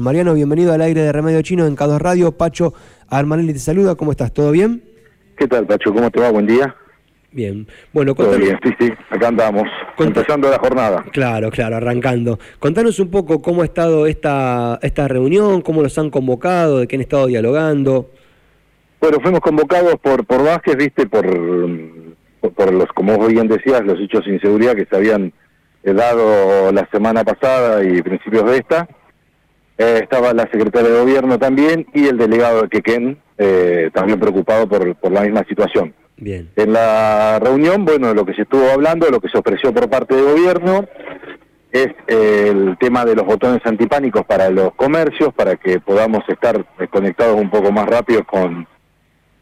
Mariano, bienvenido al aire de Remedio Chino en K2 Radio. Pacho Armanelli te saluda, ¿cómo estás? ¿Todo bien? ¿Qué tal, Pacho? ¿Cómo te va? Buen día. Bien. Bueno, Todo contanos, bien, sí, sí, acá andamos, empezando la jornada. Claro, claro, arrancando. Contanos un poco cómo ha estado esta, esta reunión, cómo los han convocado, de qué han estado dialogando. Bueno, fuimos convocados por por Vázquez, viste, por, por, por los, como vos bien decías, los hechos de inseguridad que se habían eh, dado la semana pasada y principios de esta. Eh, estaba la secretaria de gobierno también y el delegado de Quequén, eh, también preocupado por, por la misma situación. Bien, En la reunión, bueno, lo que se estuvo hablando, lo que se ofreció por parte del gobierno, es eh, el tema de los botones antipánicos para los comercios, para que podamos estar conectados un poco más rápido con,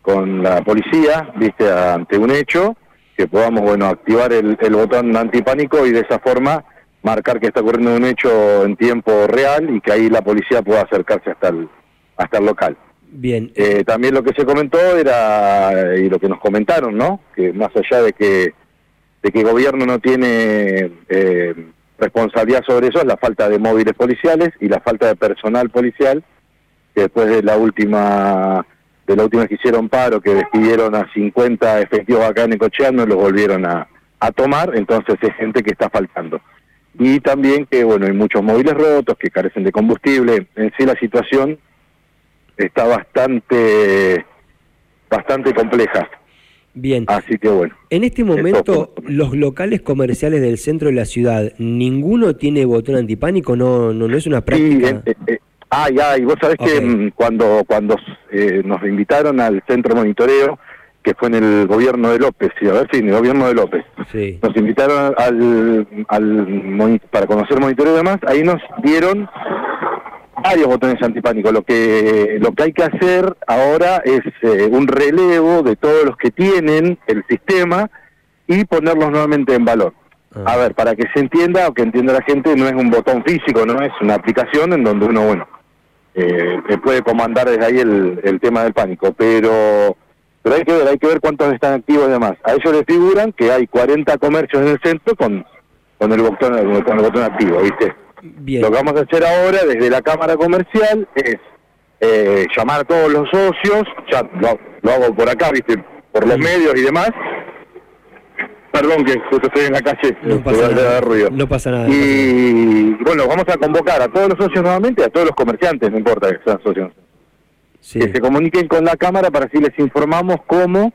con la policía, viste, ante un hecho, que podamos, bueno, activar el, el botón antipánico y de esa forma marcar que está ocurriendo un hecho en tiempo real y que ahí la policía pueda acercarse hasta el, hasta el local. bien. Eh, también lo que se comentó era, y lo que nos comentaron, ¿no? Que más allá de que, de que el gobierno no tiene eh, responsabilidad sobre eso, es la falta de móviles policiales y la falta de personal policial, que después de la última de la última que hicieron paro, que despidieron a 50 efectivos acá en Ecochea, no los volvieron a, a tomar, entonces es gente que está faltando. Y también que, bueno, hay muchos móviles rotos, que carecen de combustible. En sí la situación está bastante bastante compleja. Bien. Así que bueno, En este momento, los locales comerciales del centro de la ciudad, ¿ninguno tiene botón antipánico? ¿No, no, no es una sí, práctica? eh, eh, eh, ay, ay, vos sabés que mm, cuando cuando eh, nos invitaron al centro de monitoreo, que fue en el gobierno de López, sí, a ver si en el gobierno de López, Sí. nos invitaron al, al para conocer monitoreo y demás, ahí nos dieron varios botones antipánicos. Lo que lo que hay que hacer ahora es eh, un relevo de todos los que tienen el sistema y ponerlos nuevamente en valor. Ah. A ver, para que se entienda o que entienda la gente, no es un botón físico, no es una aplicación en donde uno, bueno, eh, puede comandar desde ahí el, el tema del pánico, pero pero hay que ver, hay que ver cuántos están activos y demás. A ellos les figuran que hay 40 comercios en el centro con con el botón con el botón activo, ¿viste? Bien. Lo que vamos a hacer ahora desde la Cámara Comercial es eh, llamar a todos los socios, ya lo, lo hago por acá, viste, por los Sí. medios y demás. Perdón que justo estoy en la calle, No pasa nada. ruido. No pasa nada. Y bueno, vamos a convocar a todos los socios nuevamente, a todos los comerciantes, no importa que sean socios, Sí. que se comuniquen con la Cámara para así les informamos cómo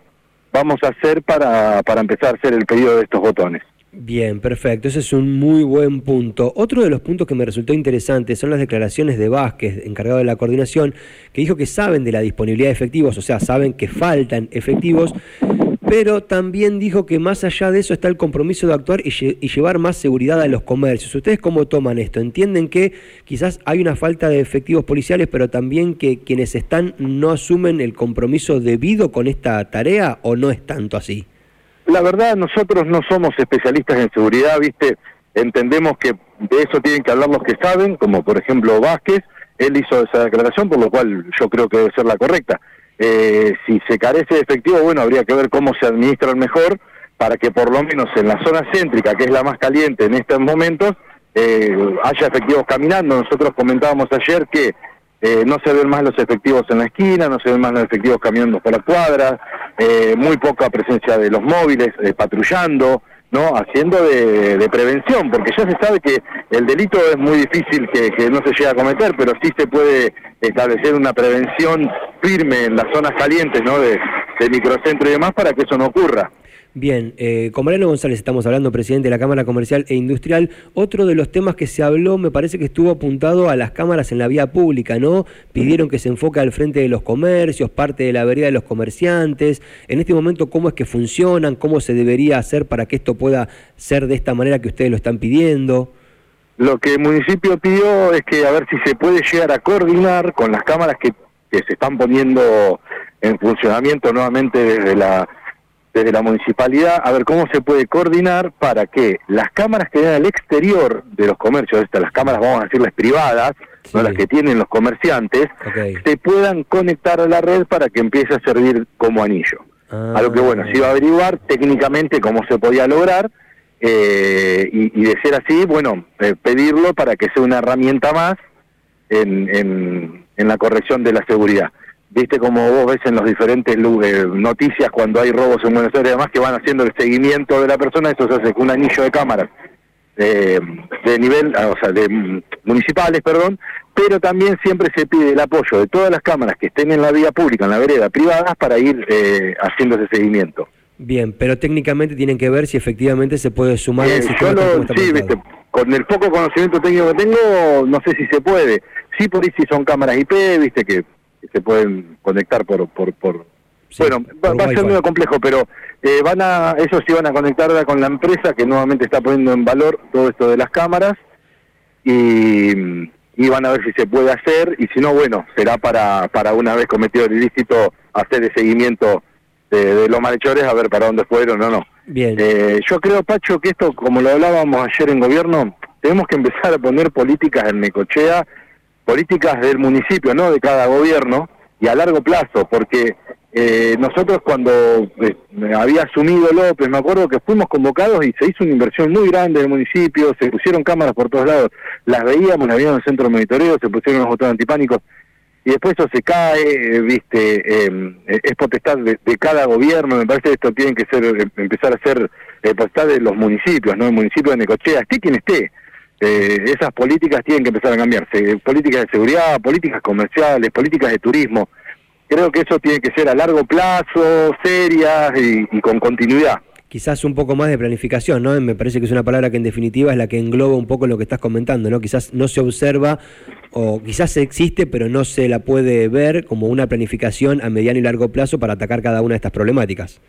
vamos a hacer para, para empezar a hacer el pedido de estos botones. Bien, perfecto. Ese es un muy buen punto. Otro de los puntos que me resultó interesante son las declaraciones de Vázquez, encargado de la coordinación, que dijo que saben de la disponibilidad de efectivos, o sea, saben que faltan efectivos, pero también dijo que más allá de eso está el compromiso de actuar y, lle- y llevar más seguridad a los comercios. ¿Ustedes cómo toman esto? ¿Entienden que quizás hay una falta de efectivos policiales, pero también que quienes están no asumen el compromiso debido con esta tarea o no es tanto así? La verdad, nosotros no somos especialistas en seguridad, ¿viste? Entendemos que de eso tienen que hablar los que saben, como por ejemplo Vázquez, él hizo esa declaración, por lo cual yo creo que debe ser la correcta. Eh, si se carece de efectivo, bueno, habría que ver cómo se administran mejor para que por lo menos en la zona céntrica, que es la más caliente en estos momentos, eh, haya efectivos caminando. Nosotros comentábamos ayer que eh, no se ven más los efectivos en la esquina, no se ven más los efectivos caminando por las cuadras, eh, muy poca presencia de los móviles eh, patrullando, ¿no? Haciendo de, de prevención, porque ya se sabe que el delito es muy difícil que, que no se llegue a cometer, pero sí se puede establecer una prevención firme en las zonas calientes, ¿no? De, de microcentro y demás para que eso no ocurra. Bien, eh, con Mariano González estamos hablando, presidente de la Cámara Comercial e Industrial. Otro de los temas que se habló, me parece que estuvo apuntado a las cámaras en la vía pública, ¿no? Pidieron que se enfoque al frente de los comercios, parte de la vereda de los comerciantes. En este momento, ¿cómo es que funcionan? ¿Cómo se debería hacer para que esto pueda ser de esta manera que ustedes lo están pidiendo? Lo que el municipio pidió es que a ver si se puede llegar a coordinar con las cámaras que, que se están poniendo en funcionamiento nuevamente desde la desde la municipalidad, a ver cómo se puede coordinar para que las cámaras que den al exterior de los comercios, estas las cámaras vamos a decirles privadas, no las que tienen los comerciantes, se puedan conectar a la red para que empiece a servir como anillo. A lo que, bueno, se iba a averiguar técnicamente cómo se podía lograr eh, y, y de ser así, bueno, eh, pedirlo para que sea una herramienta más en, en, la corrección de la seguridad. Viste como vos ves en los diferentes eh, noticias cuando hay robos en Buenos Aires, además que van haciendo el seguimiento de la persona, eso se hace con un anillo de cámaras eh, de nivel, ah, o sea, de mm, municipales, perdón, pero también siempre se pide el apoyo de todas las cámaras que estén en la vía pública, en la vereda, privadas, para ir eh, haciendo ese seguimiento. Bien, pero técnicamente tienen que ver si efectivamente se puede sumar eh, sí, viste, con el poco conocimiento técnico que tengo, no sé si se puede. Sí, por ahí si son cámaras IP, viste, que, se pueden conectar por, por, por bueno, va, a ser muy complejo, pero eh, van a, ellos sí van a conectar con la empresa que nuevamente está poniendo en valor todo esto de las cámaras y, y van a ver si se puede hacer y si no, bueno, será para, para una vez cometido el ilícito hacer el seguimiento de, los malhechores a ver para dónde fueron o no. Bien. Eh, yo creo, Pacho, que esto, como lo hablábamos ayer en gobierno, tenemos que empezar a poner políticas en Necochea, políticas del municipio, no de cada gobierno, y a largo plazo, porque eh, nosotros cuando eh, había asumido López, me acuerdo que fuimos convocados y se hizo una inversión muy grande en el municipio, se pusieron cámaras por todos lados, las veíamos, las veíamos en el centro de monitoreo, se pusieron los botones antipánicos, y después eso se cae, viste, em, es potestad de, cada gobierno, me parece que esto tiene que ser, em, empezar a ser eh, potestad de los municipios, ¿no? El municipio de Necochea, esté quien esté, esas políticas tienen que empezar a cambiarse, políticas de seguridad, políticas comerciales, políticas de turismo, creo que eso tiene que ser a largo plazo, serias y, con continuidad. Quizás un poco más de planificación, ¿no? Me parece que es una palabra que en definitiva es la que engloba un poco lo que estás comentando, ¿no? Quizás no se observa o quizás existe, pero no se la puede ver como una planificación a mediano y largo plazo para atacar cada una de estas problemáticas.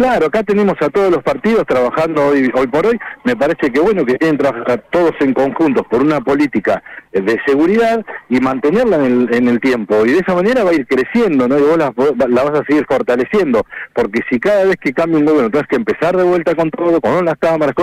Claro, acá tenemos a todos los partidos trabajando hoy, hoy por hoy. Me parece que bueno que tienen que trabajar todos en conjunto por una política de seguridad y mantenerla en el, en el tiempo. Y de esa manera va a ir creciendo, ¿no? Y vos la, vas a seguir fortaleciendo. Porque si cada vez que cambia un gobierno tienes que empezar de vuelta con todo, con las cámaras,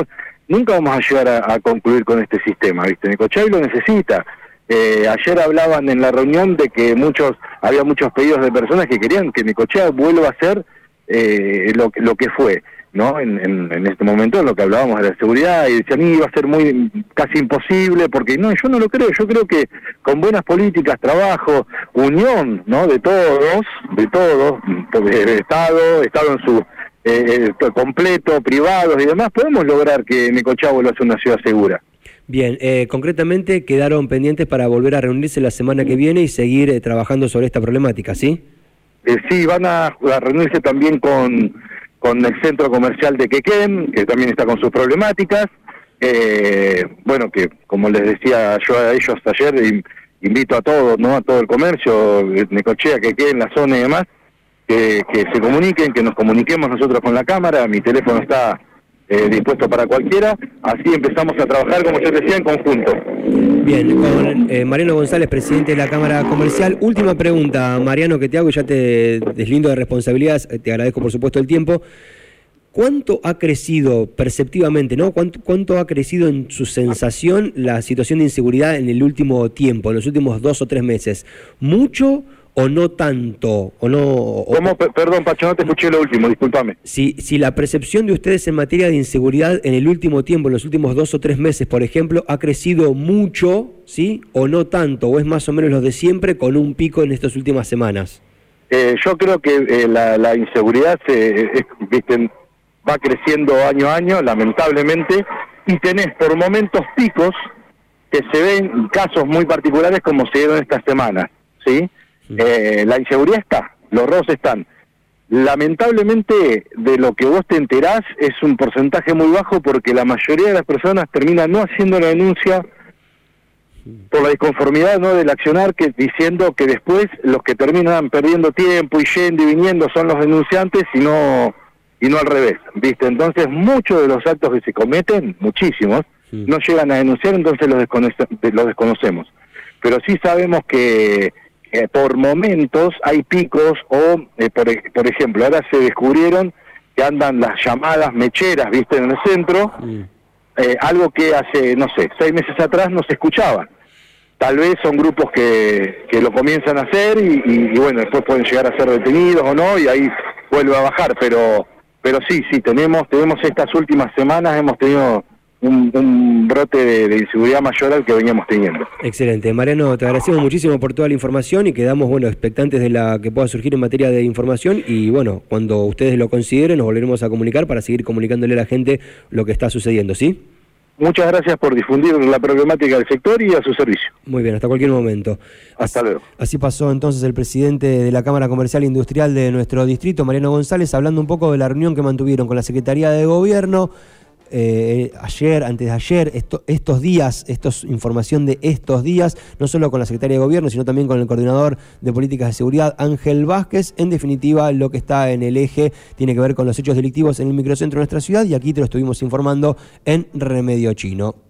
nunca vamos a llegar a, concluir con este sistema, ¿viste? Necochay lo necesita. Eh, ayer hablaban en la reunión de que muchos había muchos pedidos de personas que querían que Necochea vuelva a ser eh, lo, lo que fue, ¿no? En, en, este momento, lo que hablábamos de la seguridad, y decían, iba a ser muy casi imposible, porque no, yo no lo creo, yo creo que con buenas políticas, trabajo, unión, ¿no? De todos, de todos, de Estado, Estado en su eh, eh, completo, privados y demás, podemos lograr que Necochá lo hace una ciudad segura. Bien, eh, concretamente quedaron pendientes para volver a reunirse la semana que viene y seguir trabajando sobre esta problemática, ¿sí? Eh, sí, van a, reunirse también con, con el centro comercial de Quequén, que también está con sus problemáticas. Eh, bueno, que como les decía yo a ellos ayer, invito a todos, ¿no? A todo el comercio, Necochea, Quequén, la zona y demás, que, que se comuniquen, que nos comuniquemos nosotros con la Cámara. Mi teléfono está eh, dispuesto para cualquiera. Así empezamos a trabajar, como yo decía, en conjunto. Bien, con eh, Mariano González, presidente de la Cámara Comercial. Última pregunta, Mariano, que te hago ya te deslindo de responsabilidades. Eh, te agradezco, por supuesto, el tiempo. ¿Cuánto ha crecido perceptivamente, no? ¿Cuánto, ¿Cuánto, ha crecido en su sensación la situación de inseguridad en el último tiempo, en los últimos dos o tres meses? ¿Mucho o no tanto, o no... Perdón, Pacho, no te escuché lo último, discúlpame. Si, si la percepción de ustedes en materia de inseguridad en el último tiempo, en los últimos dos o tres meses, por ejemplo, ha crecido mucho, ¿sí? O no tanto, o es más o menos lo de siempre, con un pico en estas últimas semanas. Eh, yo creo que eh, la, inseguridad se, va creciendo año a año, lamentablemente, y tenés por momentos picos que se ven casos muy particulares como se dieron esta semana, ¿sí? Eh, la inseguridad está, los robos están. Lamentablemente, de lo que vos te enterás es un porcentaje muy bajo porque la mayoría de las personas terminan no haciendo la denuncia por la disconformidad no del accionar que diciendo que después los que terminan perdiendo tiempo y yendo y viniendo son los denunciantes y no y no al revés viste entonces muchos de los actos que se cometen muchísimos no llegan a denunciar entonces los, los desconocemos. Pero sí sabemos que eh, por momentos hay picos o, eh, por, por, ejemplo, ahora se descubrieron que andan las llamadas mecheras, viste, en el centro, eh, algo que hace, no sé, seis meses atrás no se escuchaba. Tal vez son grupos que, que lo comienzan a hacer y, bueno, después pueden llegar a ser detenidos o no y ahí vuelve a bajar, pero pero sí, sí, tenemos tenemos estas últimas semanas, hemos tenido un, brote de, inseguridad mayor al que veníamos teniendo. Excelente. Mariano, te agradecemos muchísimo por toda la información y quedamos bueno expectantes de la que pueda surgir en materia de información y bueno, cuando ustedes lo consideren nos volveremos a comunicar para seguir comunicándole a la gente lo que está sucediendo, ¿sí? Muchas gracias por difundir la problemática del sector y a su servicio. Muy bien, hasta cualquier momento. Hasta luego. Así pasó entonces el presidente de la Cámara Comercial e Industrial de nuestro distrito, Mariano González, hablando un poco de la reunión que mantuvieron con la Secretaría de Gobierno. Eh, ayer, antes de ayer, estos días, esto es información de estos días, no solo con la Secretaria de Gobierno, sino también con el coordinador de políticas de seguridad, Ángel Vázquez. En definitiva, lo que está en el eje tiene que ver con los hechos delictivos en el microcentro de nuestra ciudad y aquí te lo estuvimos informando en Remedio Chino.